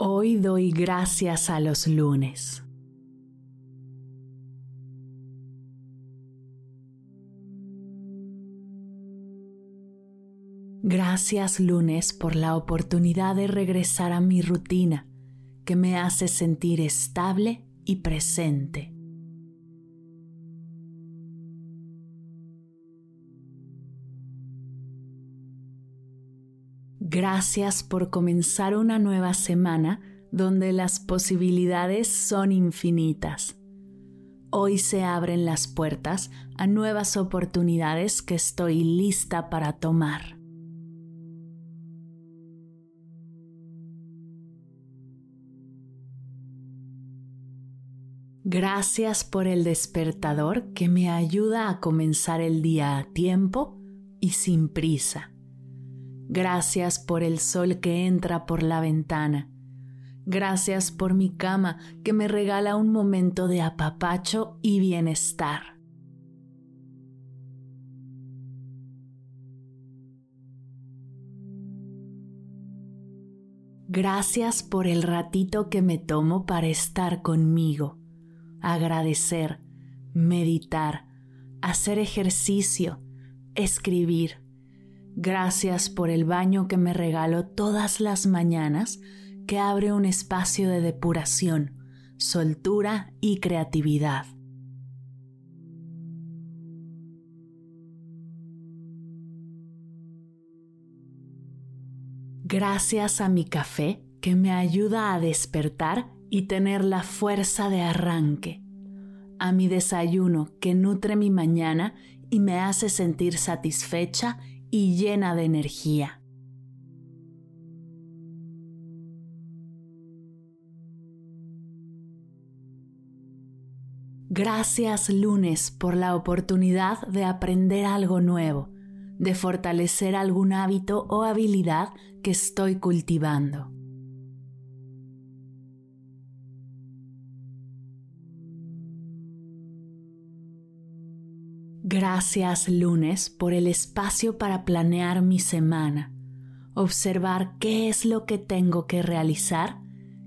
Hoy doy gracias a los lunes. Gracias lunes por la oportunidad de regresar a mi rutina que me hace sentir estable y presente. Gracias por comenzar una nueva semana donde las posibilidades son infinitas. Hoy se abren las puertas a nuevas oportunidades que estoy lista para tomar. Gracias por el despertador que me ayuda a comenzar el día a tiempo y sin prisa. Gracias por el sol que entra por la ventana. Gracias por mi cama que me regala un momento de apapacho y bienestar. Gracias por el ratito que me tomo para estar conmigo, agradecer, meditar, hacer ejercicio, escribir Gracias por el baño que me regalo todas las mañanas, que abre un espacio de depuración, soltura y creatividad. Gracias a mi café que me ayuda a despertar y tener la fuerza de arranque. A mi desayuno que nutre mi mañana y me hace sentir satisfecha y llena de energía. Gracias lunes por la oportunidad de aprender algo nuevo, de fortalecer algún hábito o habilidad que estoy cultivando. Gracias lunes por el espacio para planear mi semana, observar qué es lo que tengo que realizar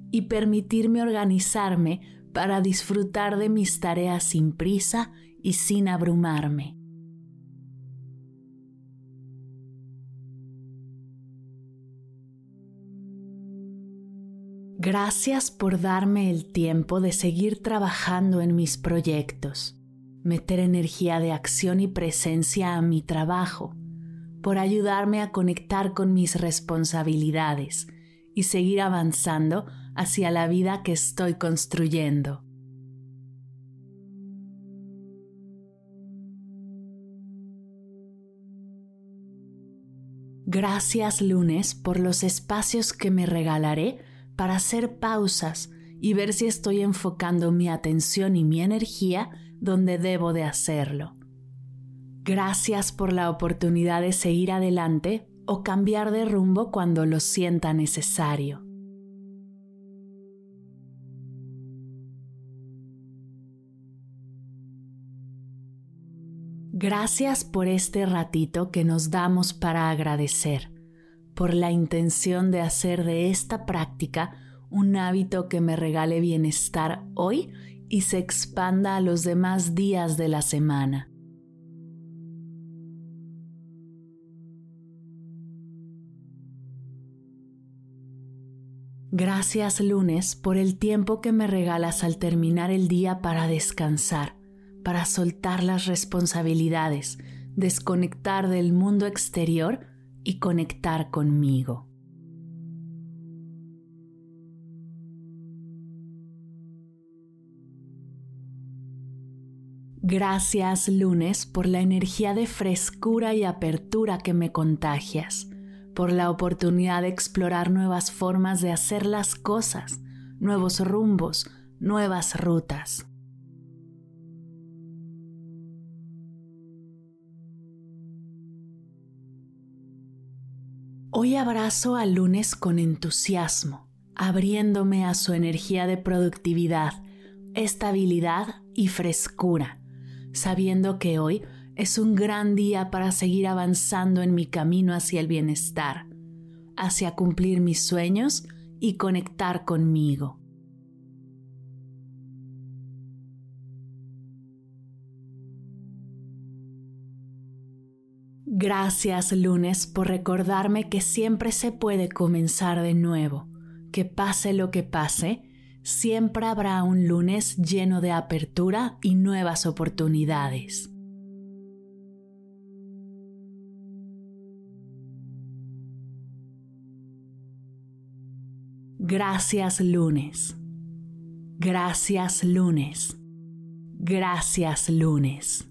y permitirme organizarme para disfrutar de mis tareas sin prisa y sin abrumarme. Gracias por darme el tiempo de seguir trabajando en mis proyectos meter energía de acción y presencia a mi trabajo, por ayudarme a conectar con mis responsabilidades y seguir avanzando hacia la vida que estoy construyendo. Gracias lunes por los espacios que me regalaré para hacer pausas y ver si estoy enfocando mi atención y mi energía donde debo de hacerlo. Gracias por la oportunidad de seguir adelante o cambiar de rumbo cuando lo sienta necesario. Gracias por este ratito que nos damos para agradecer, por la intención de hacer de esta práctica un hábito que me regale bienestar hoy y se expanda a los demás días de la semana. Gracias lunes por el tiempo que me regalas al terminar el día para descansar, para soltar las responsabilidades, desconectar del mundo exterior y conectar conmigo. Gracias lunes por la energía de frescura y apertura que me contagias, por la oportunidad de explorar nuevas formas de hacer las cosas, nuevos rumbos, nuevas rutas. Hoy abrazo al lunes con entusiasmo, abriéndome a su energía de productividad, estabilidad y frescura sabiendo que hoy es un gran día para seguir avanzando en mi camino hacia el bienestar, hacia cumplir mis sueños y conectar conmigo. Gracias lunes por recordarme que siempre se puede comenzar de nuevo, que pase lo que pase, siempre habrá un lunes lleno de apertura y nuevas oportunidades. Gracias lunes. Gracias lunes. Gracias lunes.